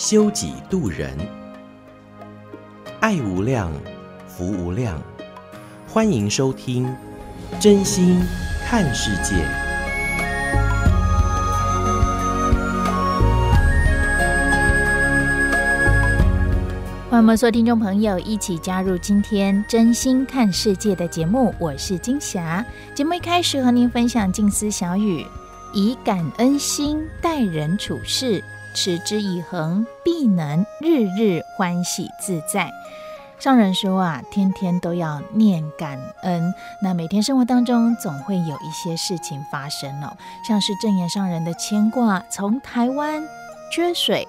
修己度人，爱无量，福无量。欢迎收听《真心看世界》。欢迎我们所有听众朋友一起加入今天《真心看世界》的节目，我是金霞。节目一开始和您分享静思小语，以感恩心待人处事。持之以恒，必能日日欢喜自在。上人说啊，天天都要念感恩。那每天生活当中，总会有一些事情发生哦，像是正言上人的牵挂，从台湾缺水、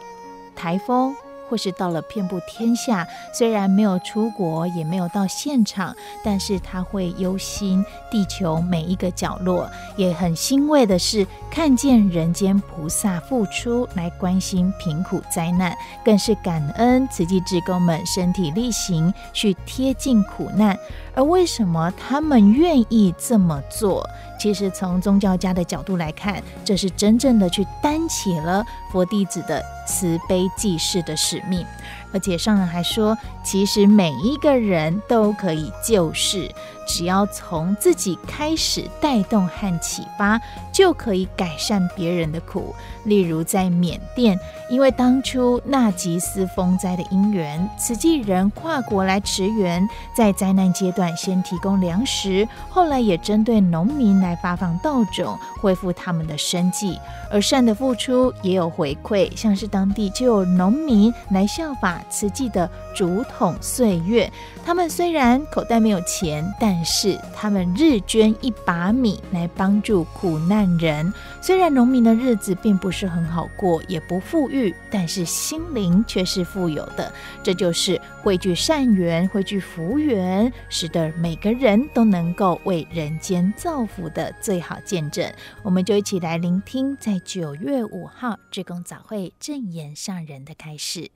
台风。或是到了遍布天下，虽然没有出国，也没有到现场，但是他会忧心地球每一个角落，也很欣慰的是看见人间菩萨付出来关心贫苦灾难，更是感恩慈济志工们身体力行去贴近苦难。而为什么他们愿意这么做？其实从宗教家的角度来看，这是真正的去担起了佛弟子的慈悲济世的使命。而且上人还说，其实每一个人都可以救世。只要从自己开始带动和启发，就可以改善别人的苦。例如在缅甸，因为当初纳吉斯风灾的因缘，慈济人跨国来驰援，在灾难阶段先提供粮食，后来也针对农民来发放稻种，恢复他们的生计。而善的付出也有回馈，像是当地就有农民来效法慈济的竹筒岁月。他们虽然口袋没有钱，但是他们日捐一把米来帮助苦难人。虽然农民的日子并不是很好过，也不富裕，但是心灵却是富有的。这就是汇聚善缘、汇聚福缘，使得每个人都能够为人间造福的最好见证。我们就一起来聆听，在九月五号志工早会正言上人的开始。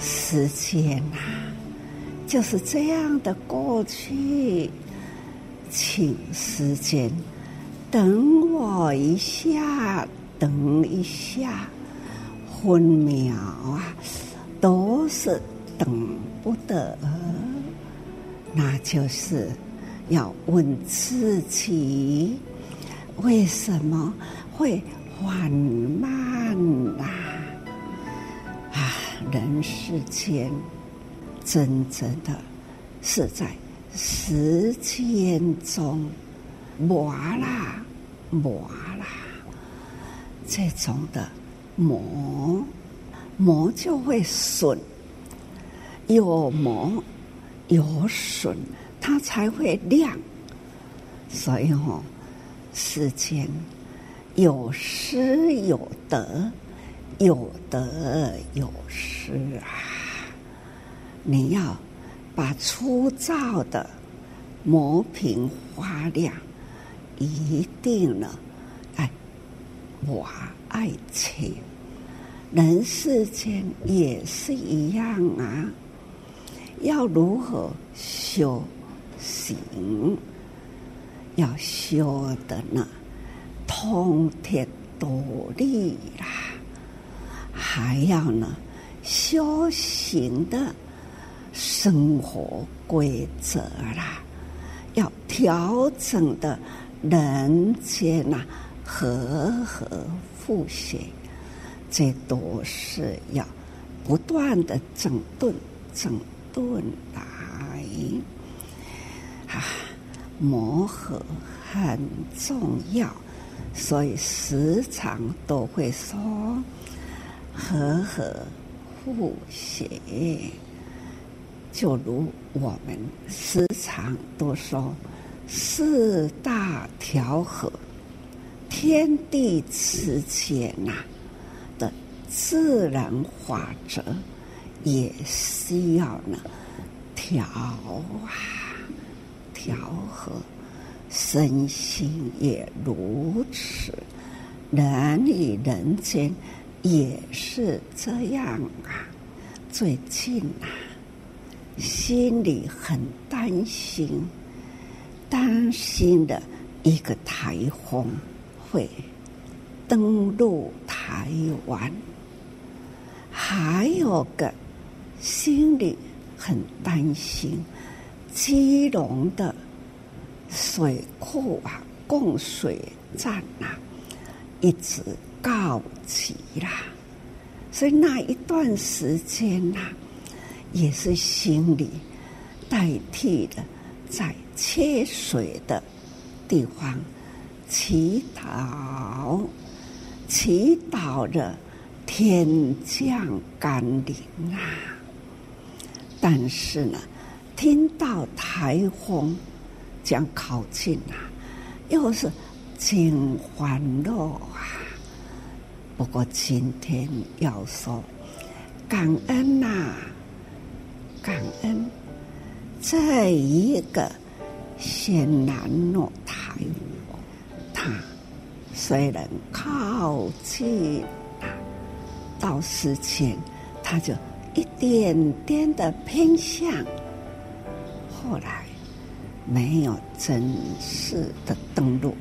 时间呐，就是这样的过去，请时间等我一下，等一下，分秒啊，都是等不得。那就是要问自己，为什么会缓慢啊？人世间，真正的是在时间中磨啦磨啦，这种的磨磨就会损，有磨有损，它才会亮。所以哦，世间有失有得。有得有失啊！你要把粗糙的磨平发亮，一定呢，哎，我爱情，人世间也是一样啊。要如何修行？要修的呢，通铁达理啦。还要呢，修行的生活规则啦，要调整的人间呐，和合互协，这都是要不断的整顿、整顿来啊，磨合很重要，所以时常都会说。和合吐血。就如我们时常都说，四大调和、天地之间呐的自然法则，也需要呢调啊调和，身心也如此，人与人间也是这样啊。最近啊。心里很担心，担心的一个台风会登陆台湾，还有个心里很担心，基隆的水库啊，供水站啊，一直告急啦，所以那一段时间呐、啊。也是心里代替的，在缺水的地方祈祷，祈祷着天降甘霖啊！但是呢，听到台风将靠近啊，又是真欢乐啊！不过今天要说感恩呐、感恩这一个仙男诺台风，它虽然靠近啊，到时前它就一点点的偏向，后来没有正式的登陆，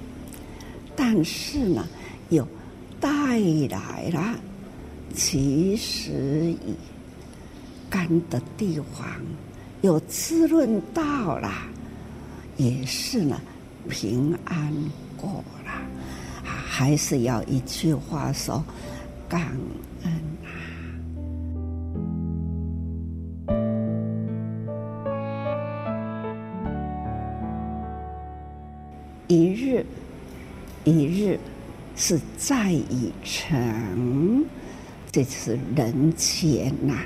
但是呢，又带来了及时雨。干的地方有滋润到了，也是呢，平安过了。还是要一句话说，感一日一日是在于晨。这是人间呐，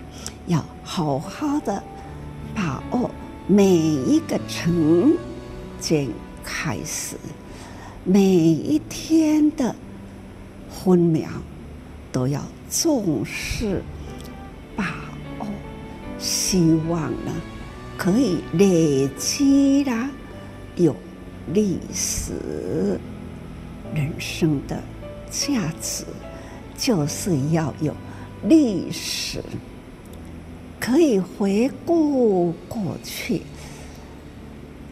要好好的把握每一个晨间开始，每一天的分秒都要重视把握，希望呢可以累积啦有历史人生的价值。就是要有历史，可以回顾过去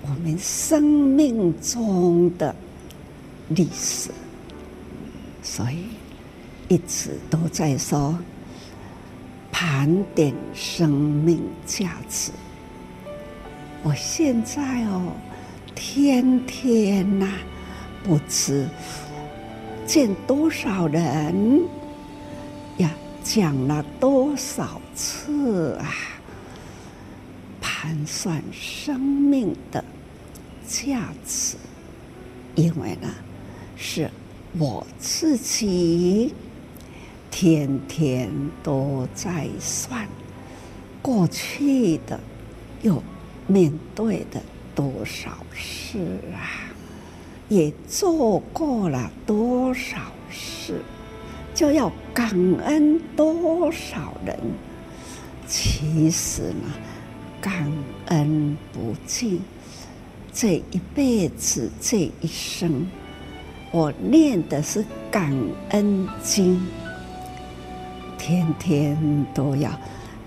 我们生命中的历史，所以一直都在说盘点生命价值。我现在哦，天天呐，不知。见多少人呀？讲了多少次啊？盘算生命的价值，因为呢，是我自己天天都在算过去的，又面对的多少事啊？也做过了多少事，就要感恩多少人。其实呢，感恩不尽。这一辈子，这一生，我念的是感恩经，天天都要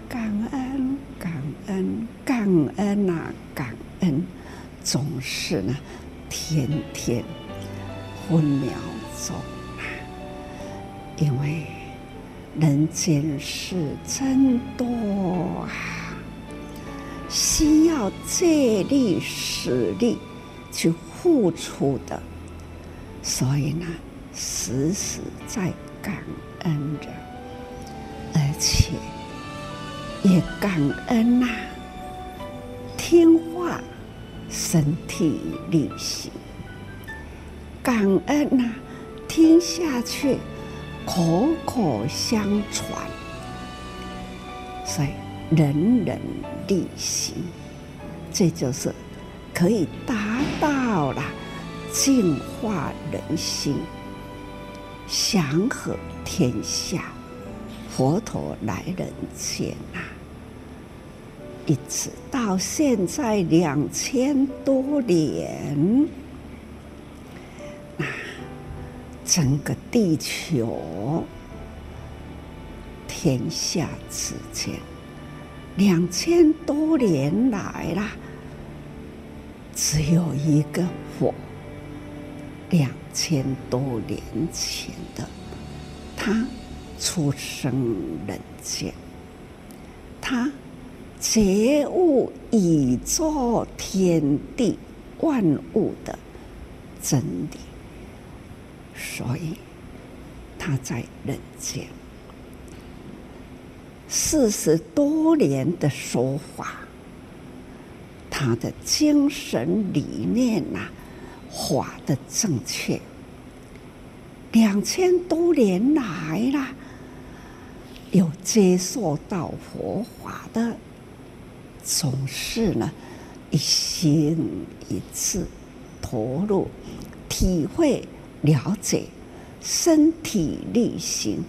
感恩、感恩、感恩啊，感恩，总是呢。天天分秒钟啊，因为人间事真多啊，需要借力使力去付出的，所以呢，时时在感恩着，而且也感恩呐，听话。身体力行，感恩呐、啊，听下去，口口相传，所以人人力行，这就是可以达到了净化人心、祥和天下。佛陀来人间呐，一直到现在两千多年，啊，整个地球。天下之间，两千多年来啦，只有一个佛。两千多年前的他出生人间，他觉悟宇宙天地万物的真理，所以他在人间。四十多年的说法，他的精神理念呐、啊，法的正确。两千多年来啦，有接受到佛法的，总是呢一心一志投入体会了解，身体力行。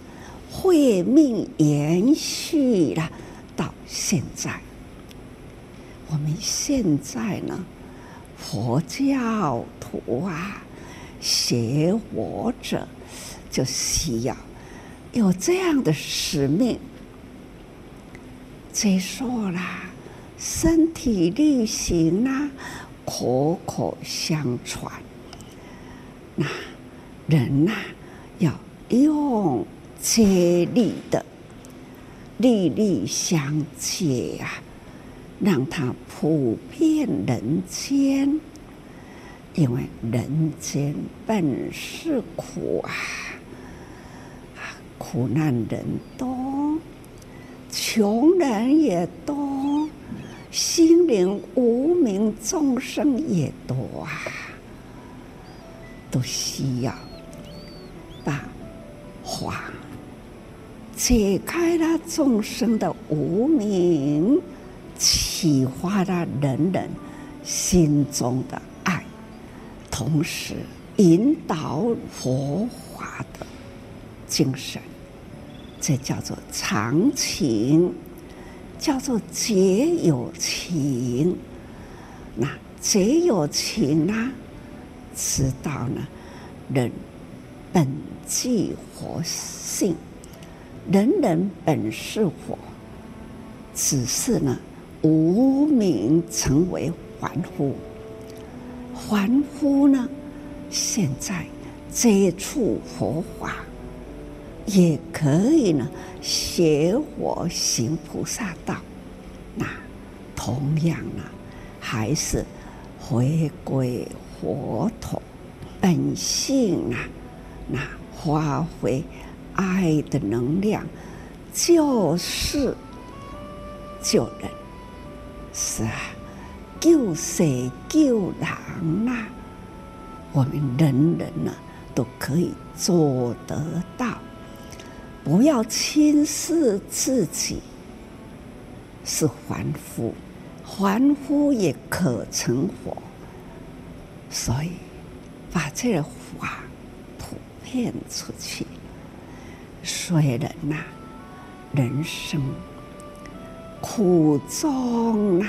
慧命延续了到现在。我们现在呢，佛教徒啊，学佛者就需要有这样的使命。接受啦，身体力行啊，口口相传。那人呐、要用。接力的，力力相接啊，让它普遍人间，因为人间本是苦啊，苦难人多，穷人也多，心灵无明众生也多啊，都需要把话。解开了众生的无明，启发了人人心中的爱，同时引导佛法的精神，这叫做常情，叫做结有情。那结有情呢？知道呢，人本具佛性。人人本是佛，只是呢，无明成为凡夫。凡夫呢，现在接触佛法，也可以呢，学佛行菩萨道。那同样呢，还是回归佛陀本性啊，那发挥。爱的能量救世救人，是啊，救谁救人呐！我们人人呢都可以做得到，不要轻视自己是凡夫，凡夫也可成佛，所以把这个话普遍出去。所以人呐，人生苦中啊，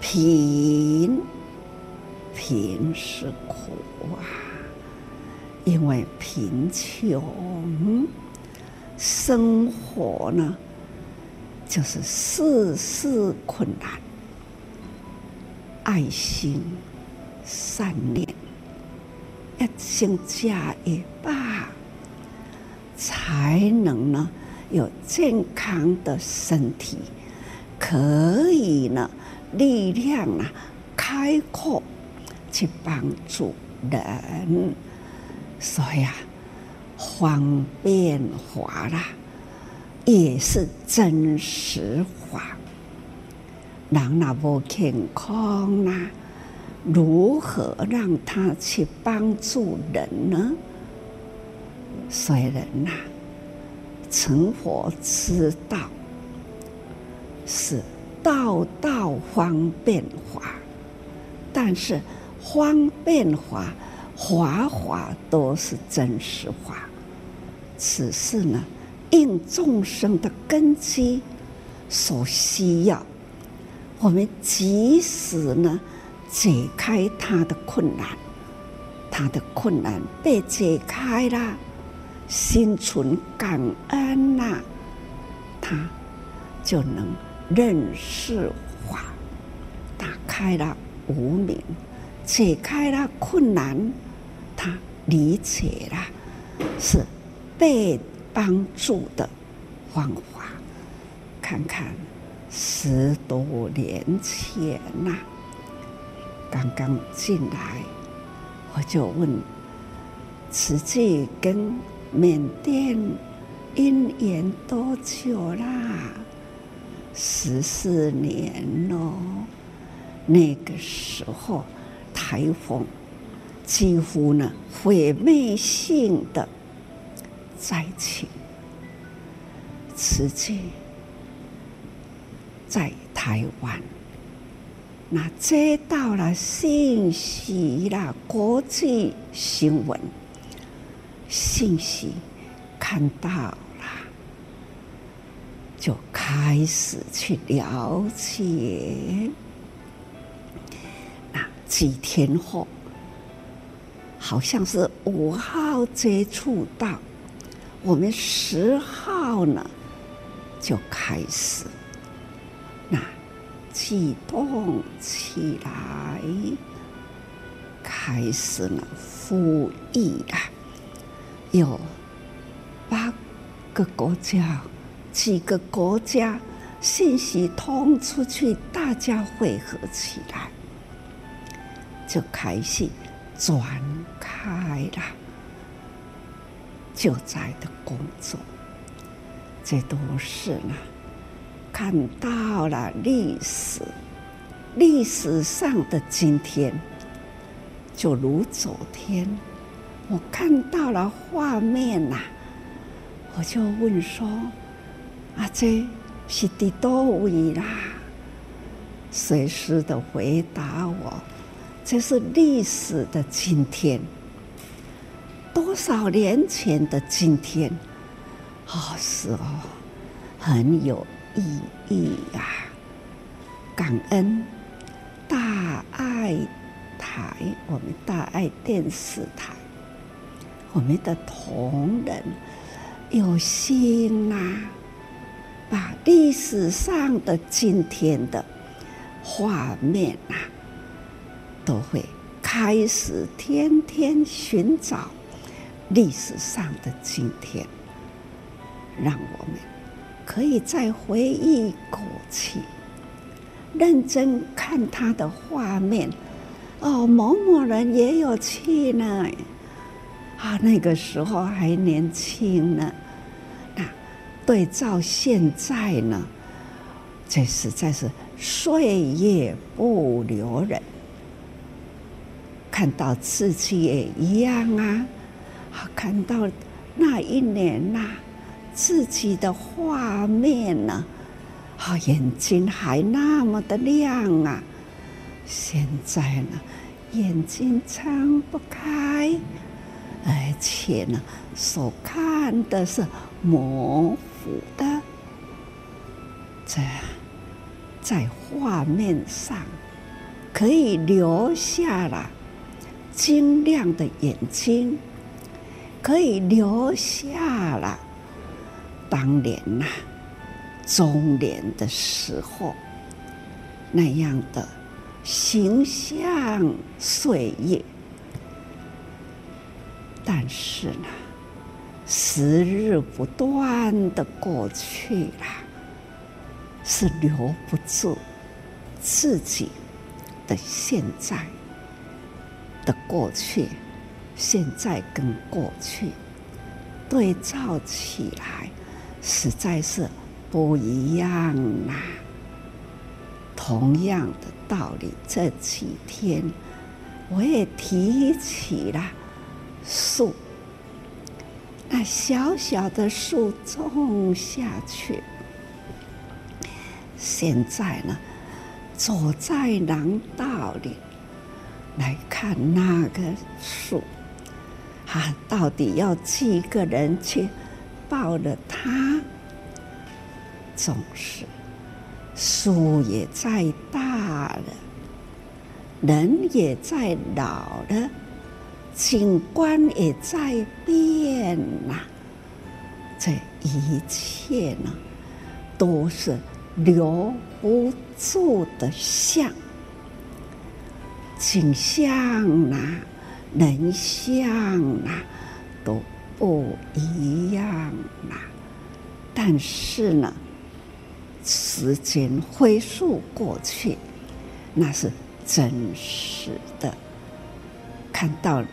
贫贫是苦啊，因为贫穷，生活呢就是事事困难，爱心善念一心加一把。才能呢有健康的身体，可以呢力量啊开阔去帮助人，所以啊方便法啦也是真实法。人那不健康啊，如何让他去帮助人呢？所以人呐，成佛之道是道道方便法，但是方便法、法法都是真实法，此是呢，应众生的根基所需要，我们及时呢解开他的困难，他的困难被解开了，心存感恩呐、他就能认识法，打开了无明，解开了困难，他理解了是被帮助的方法。看看十多年前呐、刚刚进来，我就问慈济跟缅甸因缘多久啦？十四年喽。那个时候台风几乎呢毁灭性的灾情，慈济在台湾，那接到了信息啦，国际新闻信息看到了，就开始去了解。那几天后，好像是五号接触到，我们十号呢就开始。那启动起来，开始了服役啊！有八个国家，几个国家信息通出去，大家汇合起来，就开始转开了救灾的工作。这都是呢。看到了历史，历史上的今天，就如昨天，我看到了画面呐、我就问说：“啊，这是第多位啦？”随时的回答我：“这是历史的今天，多少年前的今天？哦，是哦，很有。”意义呀、啊！感恩大爱台，我们大爱电视台，我们的同仁有心呐、啊，把历史上的今天的画面呐、啊，都会开始天天寻找历史上的今天，让我们。可以再回忆过去，认真看他的画面。哦，某某人也有去呢，啊，那个时候还年轻呢。那对照现在呢，这实在是岁月不留人。看到自己也一样啊，看到那一年呐、自己的画面呢？啊，眼睛还那么的亮啊！现在呢，眼睛睁不开，而且呢，所看的是模糊的。这样，在画面上可以留下了晶亮的眼睛，可以留下了。当年呐、中年的时候，那样的形象岁月，但是呢，时日不断的过去了，是留不住自己的现在的过去，现在跟过去对照起来。实在是不一样啦！同样的道理，这几天我也提起了树，那小小的树种下去，现在呢，走在廊道里来看那个树，啊，到底要几个人去抱了他？总是树也在大了，人也在老了，景观也在变呐。这一切呢，都是留不住的相，景象呐、啊，人相呐、啊，都不一样啦。但是呢，时间飞速过去，那是真实的。看到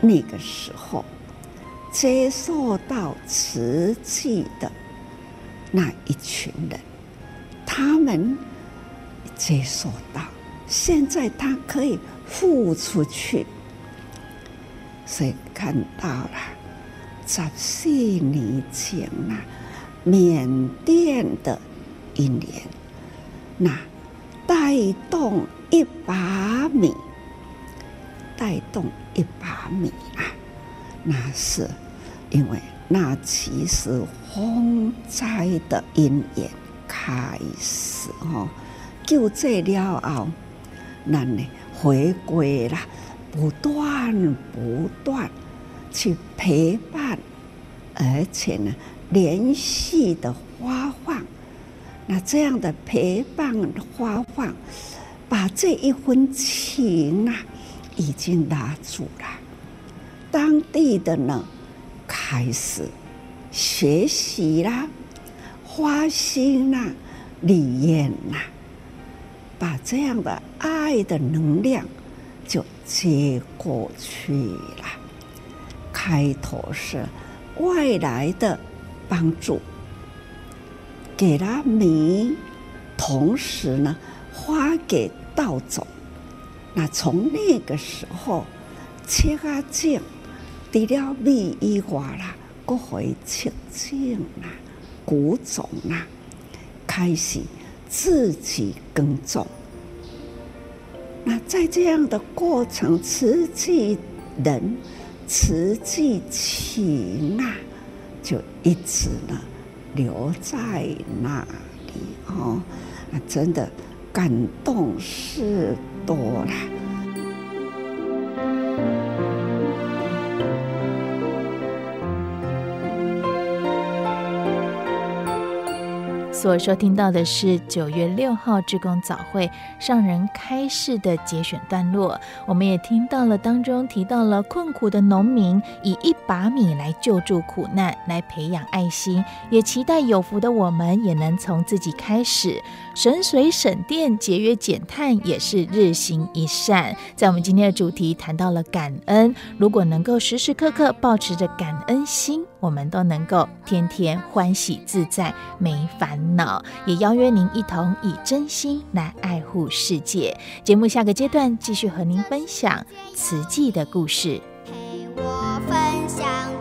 那个时候。接受到慈济的那一群人，他们接受到，现在他可以付出去，所以看到了十四年前啊，缅甸的一年，那带动一把米，带动一把米啊。那是因为那其实风灾的因缘开始哦，救济了后，那呢回归了，不断不断去陪伴，而且呢连续的发放，那这样的陪伴发放，把这一份情啊已经拿住了。当地的呢，开始学习啦，花心啦，理念啦，把这样的爱的能量接过去了。开头是外来的帮助，给了米，同时呢，发给道种。那从那个时候，切阿静。除了米以外啦，各会清净啦、谷种啦，开始自己耕种。那在这样的过程，慈济人、慈济情啊，就一直呢留在那里哦。那真的感动是多了。所收听到的是九月六号志工早会上人开示的节选段落，我们也听到了当中提到了困苦的农民以一把米来救助苦难，来培养爱心，也期待有福的我们也能从自己开始。省水省电，节约减碳，也是日行一善。在我们今天的主题谈到了感恩，如果能够时时刻刻保持着感恩心，我们都能够天天欢喜自在，没烦恼。也邀约您一同以真心来爱护世界。节目下个阶段继续和您分享慈济的故事。陪我分享。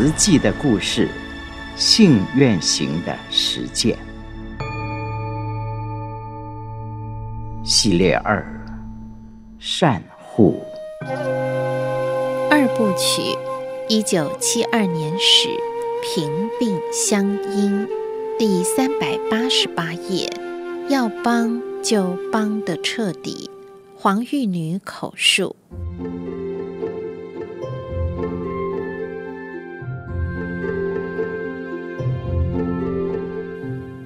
慈济的故事，信愿行的实践系列二：善护二部曲，一九七二年始，平病相因，第三百八十八页，要帮就帮得彻底。黄玉女口述。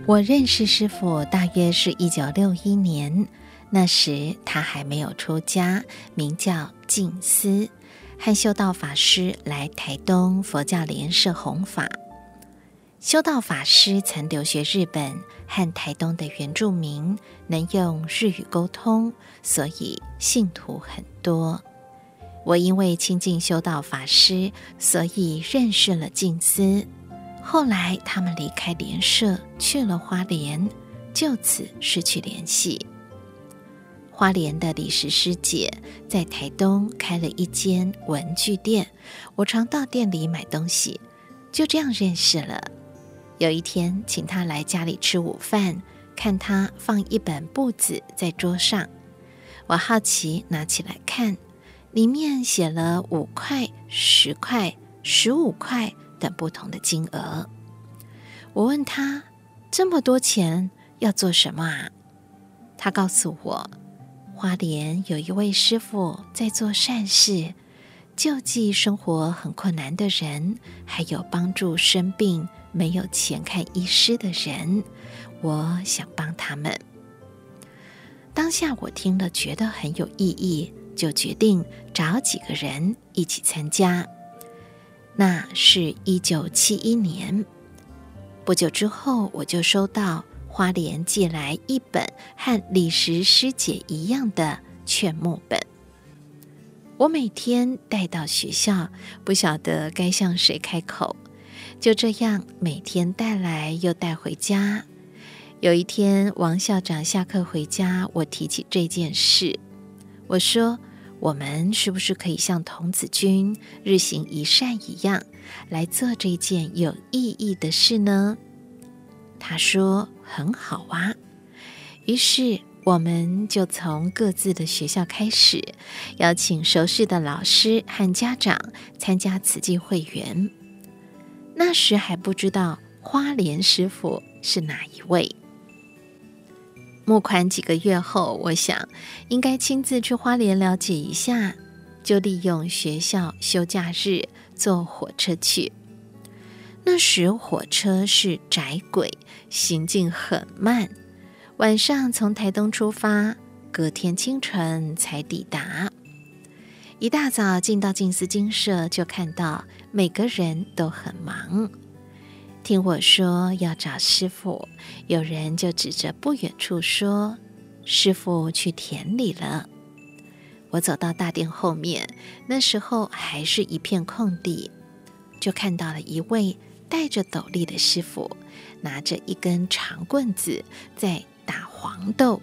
我认识师父大约是一九六一年，那时他还没有出家，名叫静思，和修道法师来台东佛教莲社弘法。修道法师曾留学日本，和台东的原住民能用日语沟通，所以信徒很多。我因为亲近修道法师，所以认识了静思。后来他们离开莲社，去了花莲，就此失去联系。花莲的李石师姐在台东开了一间文具店，我常到店里买东西，就这样认识了。有一天，请她来家里吃午饭，看她放一本簿子在桌上，我好奇拿起来看，里面写了五块、十块、十五块。等不同的金额，我问他这么多钱要做什么啊？他告诉我，花莲有一位师傅在做善事，救济生活很困难的人，还有帮助生病没有钱看医师的人。我想帮他们。当下我听了觉得很有意义，就决定找几个人一起参加。那是一九七一年，不久之后，我就收到花莲寄来一本和李石师姐一样的劝募本。我每天带到学校，不晓得该向谁开口，就这样每天带来又带回家。有一天，王校长下课回家，我提起这件事，我说。我们是不是可以像童子军日行一善一样，来做这件有意义的事呢？他说很好啊。于是我们就从各自的学校开始，邀请熟识的老师和家长参加慈济会员。那时还不知道花莲师傅是哪一位。募款几个月后，我想应该亲自去花莲了解一下，就利用学校休假日坐火车去。那时火车是窄轨，行进很慢。晚上从台东出发，隔天清晨才抵达。一大早进到静思精舍，就看到每个人都很忙。听我说要找师傅，有人就指着不远处说：“师傅去田里了。”我走到大殿后面，那时候还是一片空地，就看到了一位戴着斗笠的师傅，拿着一根长棍子在打黄豆。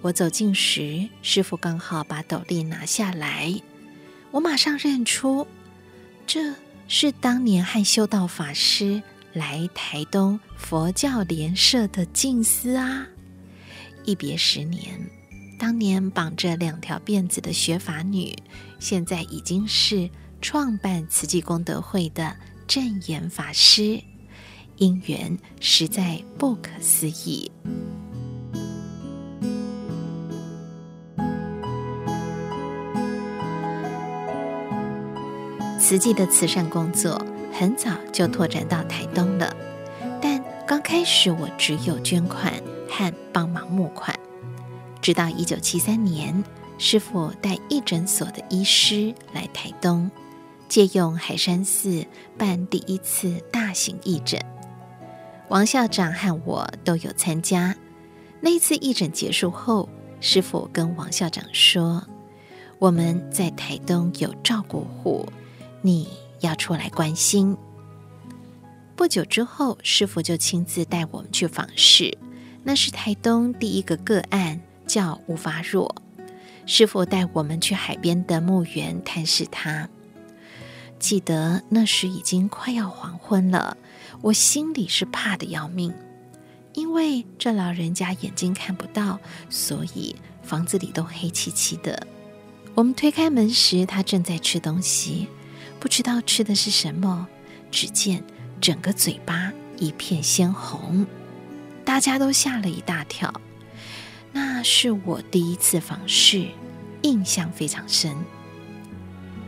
我走近时，师傅刚好把斗笠拿下来，我马上认出这。是当年和修道法师来台东佛教莲社的静思啊！一别十年，当年绑着两条辫子的学法女，现在已经是创办慈济功德会的正言法师，因缘实在不可思议。慈济的慈善工作很早就拓展到台东了，但刚开始我只有捐款和帮忙募款。直到一九七三年，师父带义诊所的医师来台东，借用海山寺办第一次大型义诊。王校长和我都有参加。那次义诊结束后，师父跟王校长说：“我们在台东有照顾户。”你要出来关心。不久之后，师父就亲自带我们去访视。那是台东第一个个案，叫吴发若。师父带我们去海边的墓园探视他。记得那时已经快要黄昏了，我心里是怕得要命，因为这老人家眼睛看不到，所以房子里都黑漆漆的。我们推开门时，他正在吃东西，不知道吃的是什么。只见整个嘴巴一片鲜红，大家都吓了一大跳。那是我第一次访视，印象非常深。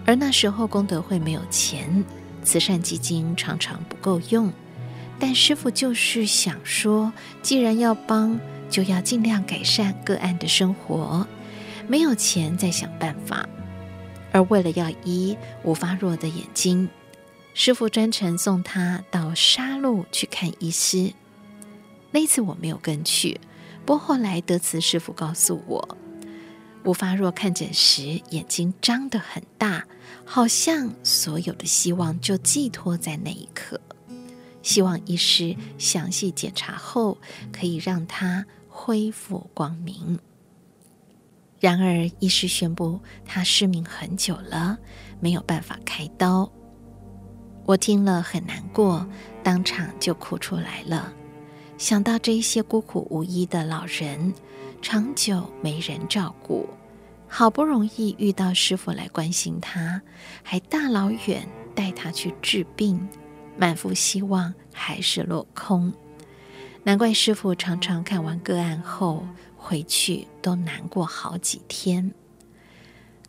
而那时候功德会没有钱，慈善基金常常不够用，但师傅就是想说，既然要帮，就要尽量改善个案的生活，没有钱再想办法。而为了要医吴发若的眼睛，师父专程送他到沙鹿去看医师。那次我没有跟去，不过后来德慈师父告诉我。吴发若看诊时，眼睛张得很大，好像所有的希望就寄托在那一刻，希望医师详细检查后可以让他恢复光明。然而，医师宣布他失明很久了，没有办法开刀。我听了很难过，当场就哭出来了。想到这些孤苦无依的老人。长久没人照顾，好不容易遇到师傅来关心他，还大老远带他去治病，满腹希望还是落空。难怪师傅常常看完个案后回去都难过好几天。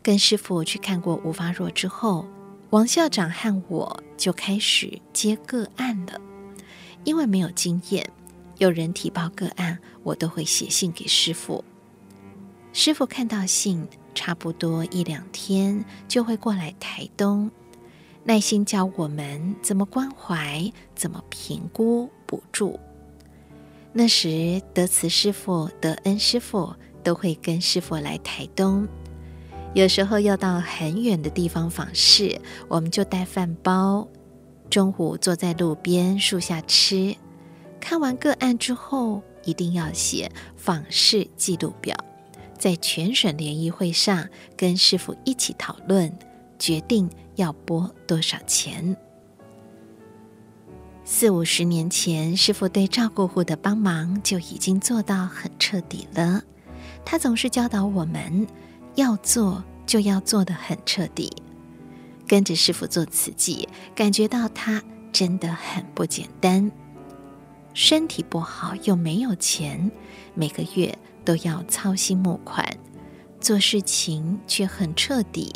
跟师傅去看过吴发若之后，王校长和我就开始接个案了，因为没有经验。有人提报个案，我都会写信给师傅。师傅看到信，差不多一两天就会过来台东，耐心教我们怎么关怀、怎么评估补助。那时，德慈师傅、德恩师傅都会跟师父来台东，有时候要到很远的地方访视，我们就带饭包，中午坐在路边树下吃。看完个案之后，一定要写访视记录表，在全省联谊会上跟师父一起讨论，决定要拨多少钱。四五十年前，师傅对照顾户的帮忙就已经做到很彻底了。他总是教导我们，要做就要做得很彻底。跟着师傅做慈济，感觉到他真的很不简单。身体不好又没有钱，每个月都要操心募款，做事情却很彻底。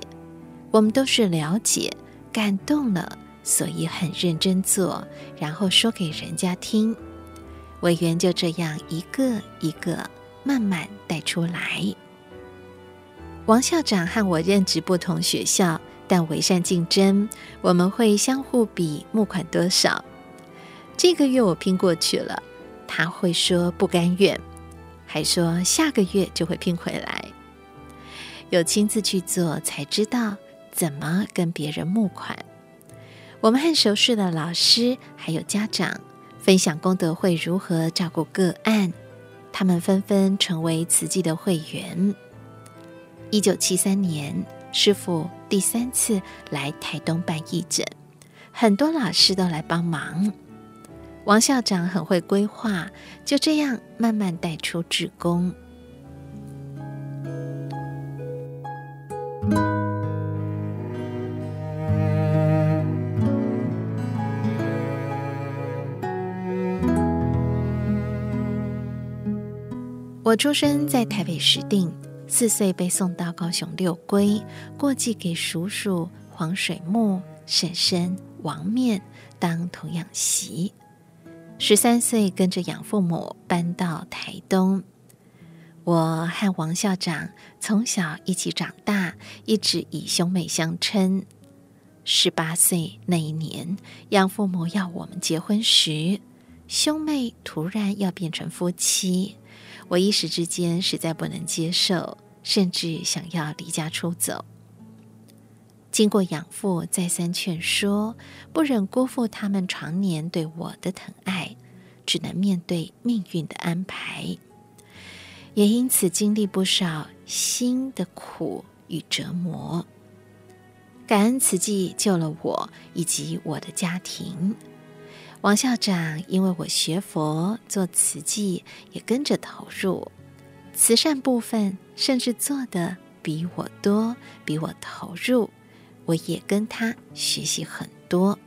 我们都是了解、感动了，所以很认真做，然后说给人家听。委员就这样一个一个慢慢带出来。王校长和我任职不同学校，但为善竞争，我们会相互比募款多少。这个月我拼过去了，他会说不甘愿，还说下个月就会拼回来。有亲自去做，才知道怎么跟别人募款。我们和熟识的老师还有家长分享功德会如何照顾个案，他们纷纷成为慈济的会员。一九七三年，师傅第三次来台东办义诊，很多老师都来帮忙。王校长很会规划，就这样慢慢带出志工。我出生在台北石碇，四岁被送到高雄六龟，过继给叔叔黄水木、婶婶王面当童养媳。十三岁跟着养父母搬到台东，我和王校长从小一起长大，一直以兄妹相称。十八岁那一年，养父母要我们结婚时，兄妹突然要变成夫妻，我一时之间实在不能接受，甚至想要离家出走。经过养父再三劝说，不忍辜负他们常年对我的疼爱，只能面对命运的安排，也因此经历不少心的苦与折磨。感恩慈济救了我以及我的家庭。王校长因为我学佛做慈济，也跟着投入慈善部分，甚至做得比我多，比我投入，我也跟他学习很多。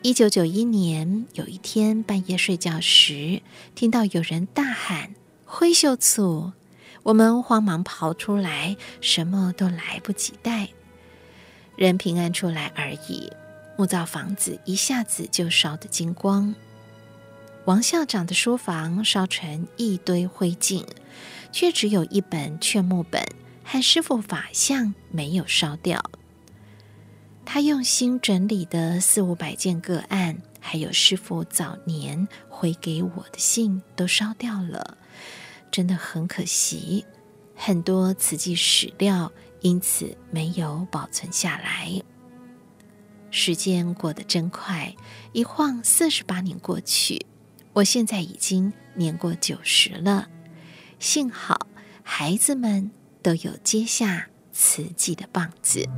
一九九一年有一天半夜睡觉时，听到有人大喊“灰秀厝”，我们慌忙跑出来，什么都来不及带，人平安出来而已。木造房子一下子就烧得精光，王校长的书房烧成一堆灰烬，却只有一本劝募本和师傅法相没有烧掉。他用心整理的四五百件个案，还有师傅早年回给我的信都烧掉了，真的很可惜。很多慈济史料因此没有保存下来。时间过得真快，一晃四十八年过去，我现在已经年过九十了。幸好孩子们都有接下慈济的棒子。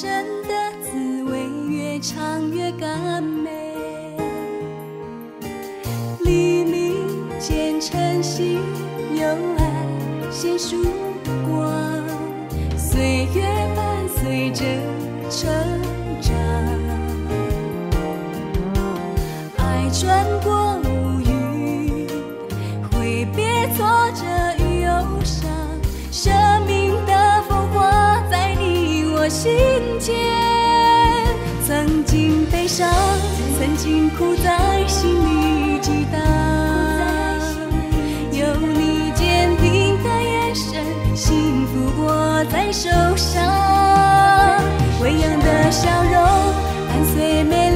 真的滋味越尝越甘美。黎明前晨曦有爱先书间，曾经悲伤，曾经苦，在心里激荡。有你坚定的眼神，幸福握在手上，微扬的笑容伴随每。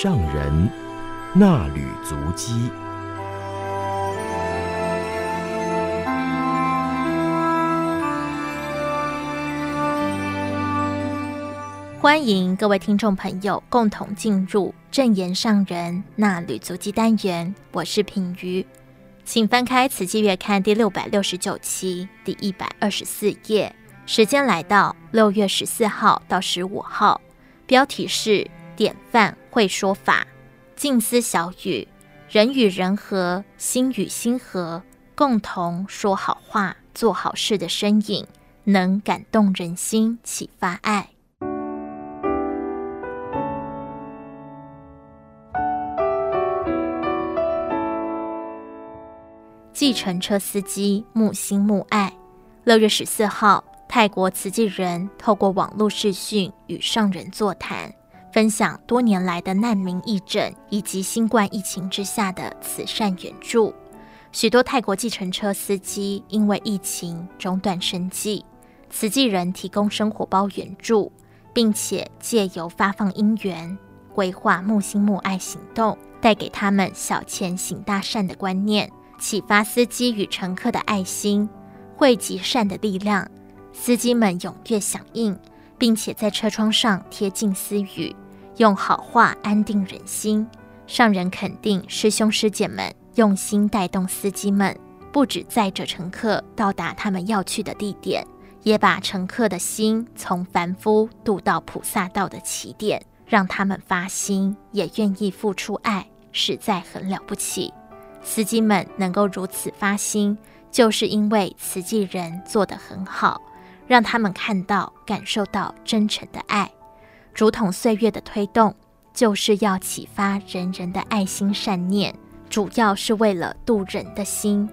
上人那履足迹。欢迎各位听众朋友共同进入正言上人那履足迹单元，我是品瑜，请翻开《慈济月刊》第六百六十九期第一百二十四页，时间来到六月十四号到十五号，标题是“典范会说法，静思小语，人与人和，心与心和，共同说好话，做好事”的身影，能感动人心，启发爱。计程车司机木心木爱，六月十四号，泰国慈济人透过网络视讯与上人座谈，分享多年来的难民义诊以及新冠疫情之下的慈善援助。许多泰国计程车司机因为疫情中断生计，慈济人提供生活包援助，并且借由发放因缘，规划木心木爱行动，带给他们小钱行大善的观念。启发司机与乘客的爱心，汇集善的力量，司机们踊跃响应，并且在车窗上贴近私语，用好话安定人心。上人肯定师兄师姐们用心带动司机们，不止载着乘客到达他们要去的地点，也把乘客的心从凡夫渡到菩萨道的起点，让他们发心，也愿意付出爱，实在很了不起。司机们能够如此发心，就是因为慈济人做得很好，让他们看到、感受到真诚的爱。竹筒岁月的推动，就是要启发人人的爱心善念，主要是为了度人的心。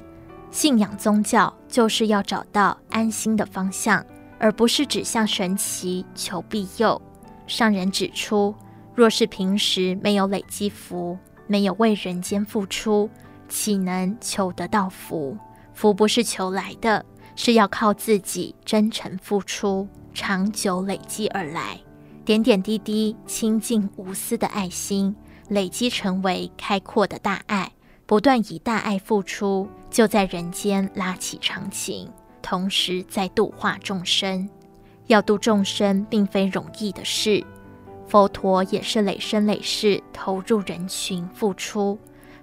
信仰宗教就是要找到安心的方向，而不是指向神奇求庇佑。上人指出，若是平时没有累积福，没有为人间付出，岂能求得到福？福不是求来的，是要靠自己真诚付出、长久累积而来。点点滴滴、清净无私的爱心，累积成为开阔的大爱。不断以大爱付出，就在人间拉起长情，同时在度化众生。要度众生，并非容易的事。佛陀也是累生累世投入人群付出。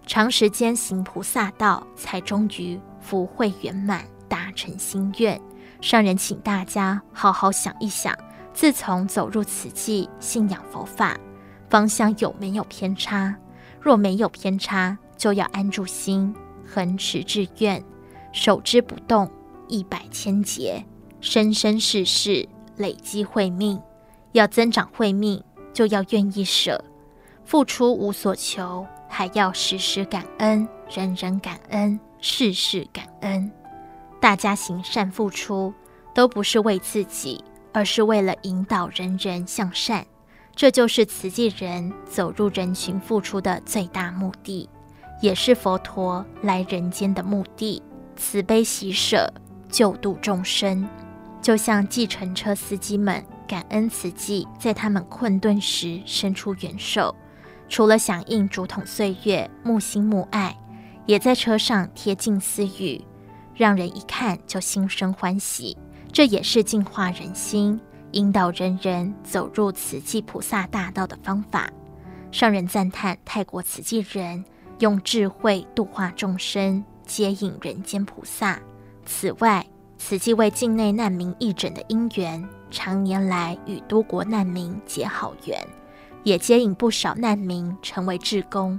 长时间行菩萨道，才终于福慧圆满，达成心愿。上人请大家好好想一想，自从走入此际，信仰佛法，方向有没有偏差？若没有偏差，就要安住心，恒持志愿，守之不动，一百千劫，生生世世累积慧命。要增长慧命，就要愿意舍，付出无所求。还要时时感恩，人人感恩，事事感恩。大家行善付出，都不是为自己，而是为了引导人人向善。这就是慈济人走入人群付出的最大目的，也是佛陀来人间的目的。慈悲喜舍，救度众生。就像计程车司机们感恩慈济，在他们困顿时伸出援手。除了响应竹筒岁月、木心木爱，也在车上贴近私语，让人一看就心生欢喜。这也是净化人心、引导人人走入慈济菩萨大道的方法。上人赞叹泰国慈济人用智慧度化众生，接引人间菩萨。此外，慈济为境内难民义诊的因缘，常年来与多国难民结好缘。也接引不少难民成为志工。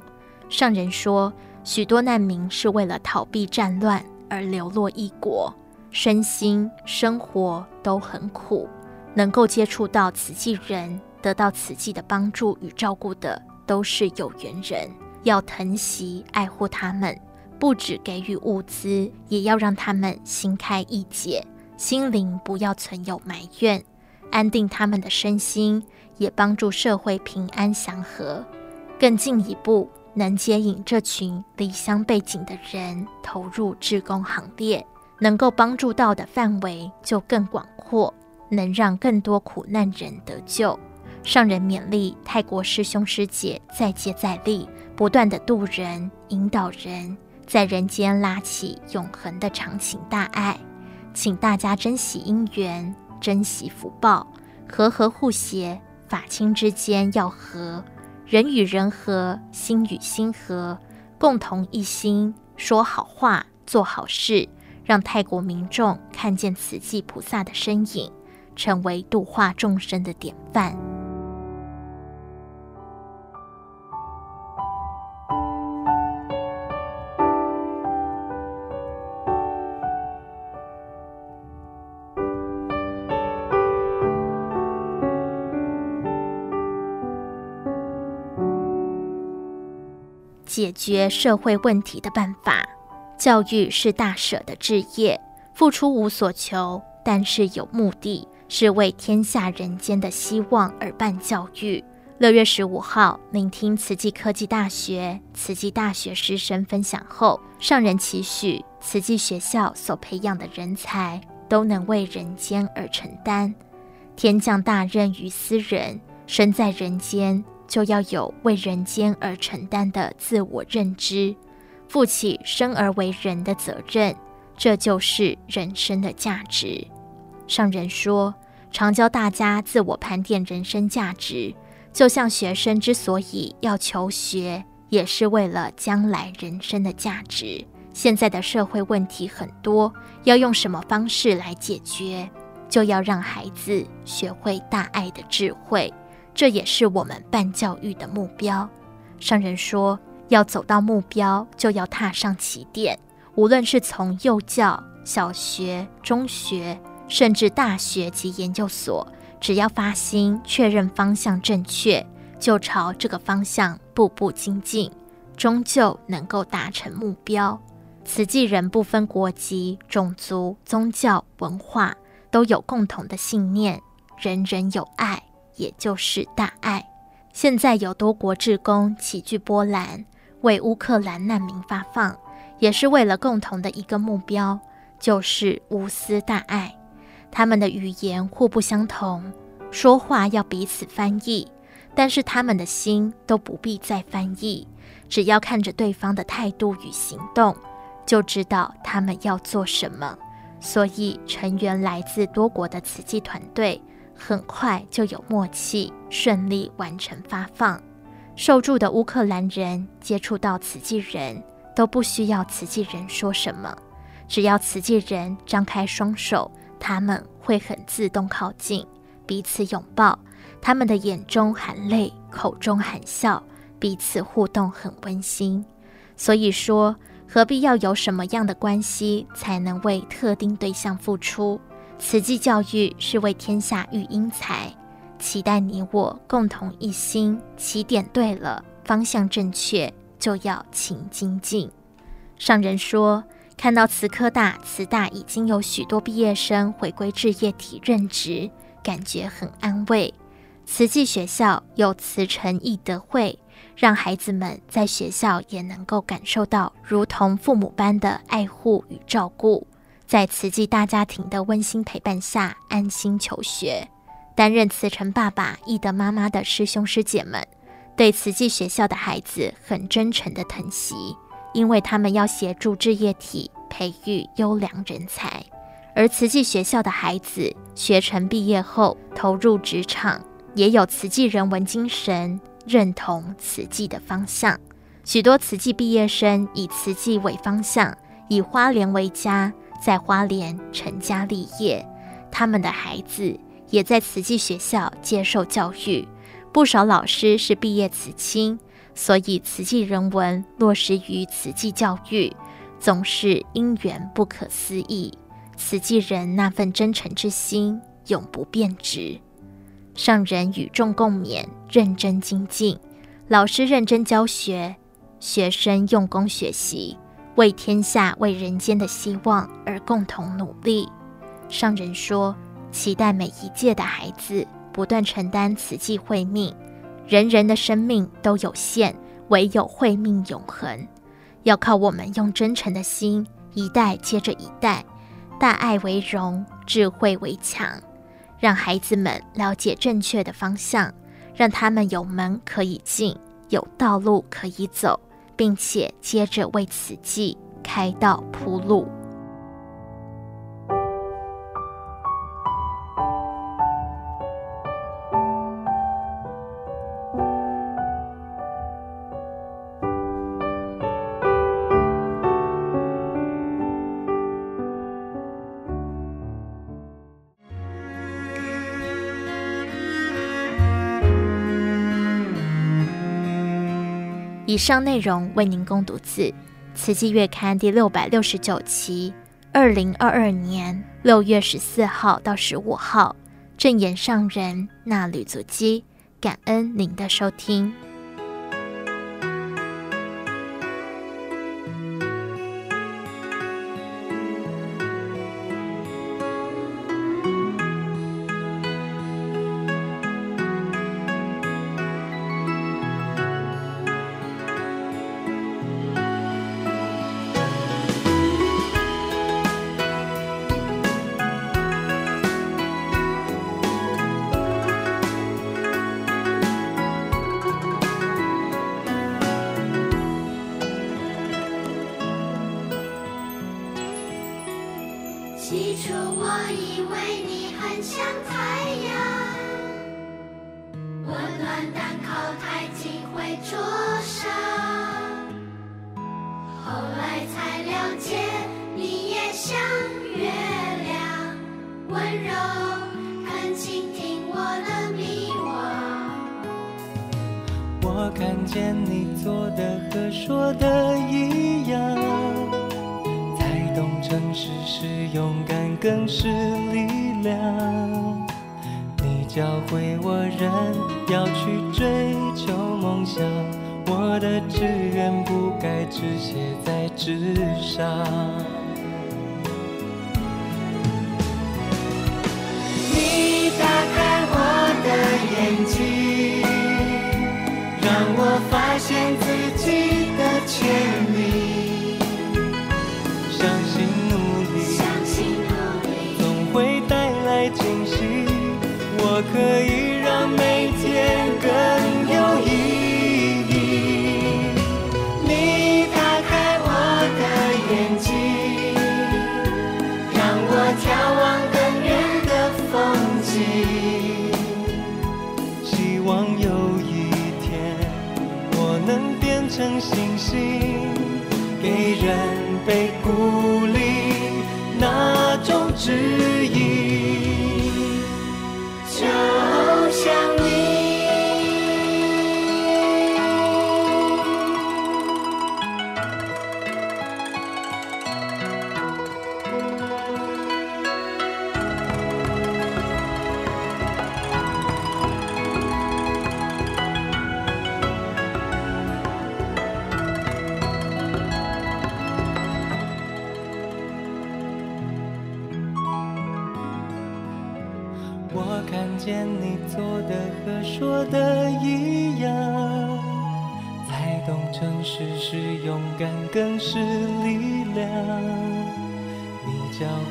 上人说，许多难民是为了逃避战乱而流落异国，身心生活都很苦。能够接触到慈济人，得到慈济的帮助与照顾的，都是有缘人。要疼惜爱护他们，不止给予物资，也要让他们心开意解，心灵不要存有埋怨，安定他们的身心。也帮助社会平安祥和，更进一步能接引这群离乡背井的人投入志工行列，能够帮助到的范围就更广阔，能让更多苦难人得救。上人勉励泰国师兄师姐再接再厉，不断地度人、引导人，在人间拉起永恒的长情大爱，请大家珍惜因缘，珍惜福报，和和互协，法亲之间要和，人与人和，心与心和，共同一心，说好话，做好事，让泰国民众看见慈济菩萨的身影，成为度化众生的典范。解决社会问题的办法，教育是大舍的志业，付出无所求，但是有目的，是为天下人间的希望而办教育。六月十五号，聆听慈济科技大学、慈济大学师生分享后，上人期许慈济学校所培养的人才都能为人间而承担。天降大任于斯人，身在人间。就要有为人间而承担的自我认知，负起生而为人的责任，这就是人生的价值。上人说，常教大家自我盘点人生价值，就像学生之所以要求学，也是为了将来人生的价值。现在的社会问题很多，要用什么方式来解决？就要让孩子学会大爱的智慧。这也是我们办教育的目标。上人说，要走到目标，就要踏上起点。无论是从幼教、小学、中学，甚至大学及研究所，只要发心确认方向正确，就朝这个方向步步精进，终究能够达成目标。慈济人不分国籍、种族、宗教、文化，都有共同的信念：人人有爱。也就是大爱。现在有多国志工齐聚波兰，为乌克兰难民发放，也是为了共同的一个目标，就是无私大爱。他们的语言互不相同，说话要彼此翻译，但是他们的心都不必再翻译，只要看着对方的态度与行动，就知道他们要做什么。所以，成员来自多国的慈济团队。很快就有默契，顺利完成发放。受助的乌克兰人接触到慈济人，都不需要慈济人说什么，只要慈济人张开双手，他们会很自动靠近，彼此拥抱。他们的眼中含泪，口中含笑，彼此互动很温馨。所以说，何必要有什么样的关系，才能为特定对象付出？慈济教育是为天下育英才，期待你我共同一心。起点对了，方向正确，就要勤精进。上人说，看到慈科大、慈大已经有许多毕业生回归置业体任职，感觉很安慰。慈济学校有慈诚义德会，让孩子们在学校也能够感受到如同父母般的爱护与照顾。在慈济大家庭的温馨陪伴下，安心求学。担任慈诚爸爸、义德妈妈的师兄师姐们，对慈济学校的孩子很真诚的疼惜，因为他们要协助志业体培育优良人才。而慈济学校的孩子学成毕业后投入职场，也有慈济人文精神，认同慈济的方向。许多慈济毕业生以慈济为方向，以花莲为家。在花莲成家立业，他们的孩子也在慈济学校接受教育，不少老师是毕业慈亲，所以慈济人文落实于慈济教育，总是因缘不可思议。慈济人那份真诚之心永不变质。上人与众共勉，认真精进，老师认真教学，学生用功学习。为天下、为人间的希望而共同努力。上人说：“期待每一届的孩子不断承担慈济慧命。人人的生命都有限，唯有慧命永恒。要靠我们用真诚的心，一代接着一代，大爱为荣，智慧为强，让孩子们了解正确的方向，让他们有门可以进，有道路可以走，并且接着为此祭开道铺路。以上内容为您共读自《慈济月刊》第六百六十九期，二零二二年六月十四号到十五号，正言上人衲履足基。感恩您的收听。无力那种质疑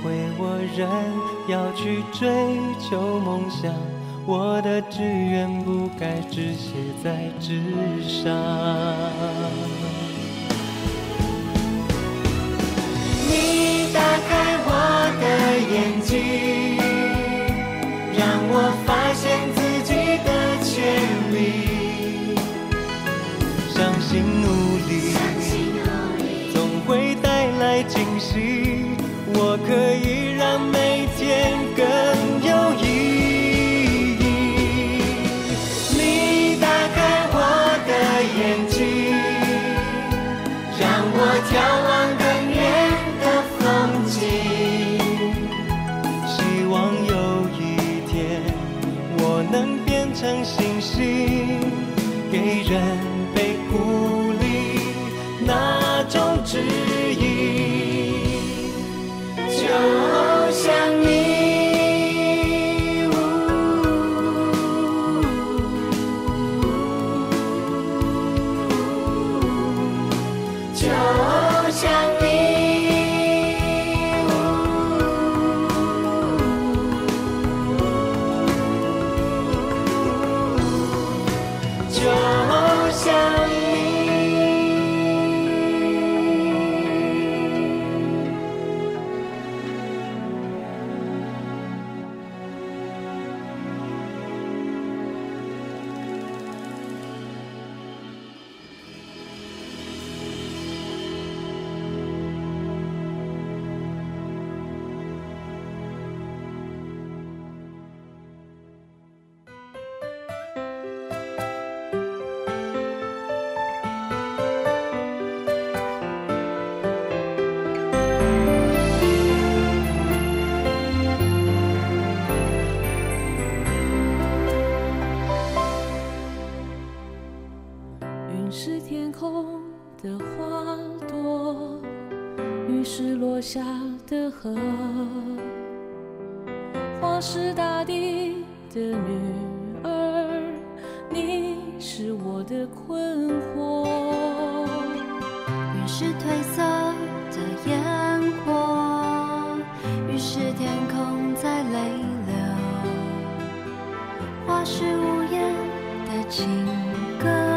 会我仍要去追求梦想，我的志愿不该只写在纸上。你打开我的眼睛，让我发现自己的潜力，相信努力，相信努力总会带来惊喜。我可以是褪色的烟火，于是天空在泪流，花是无言的情歌。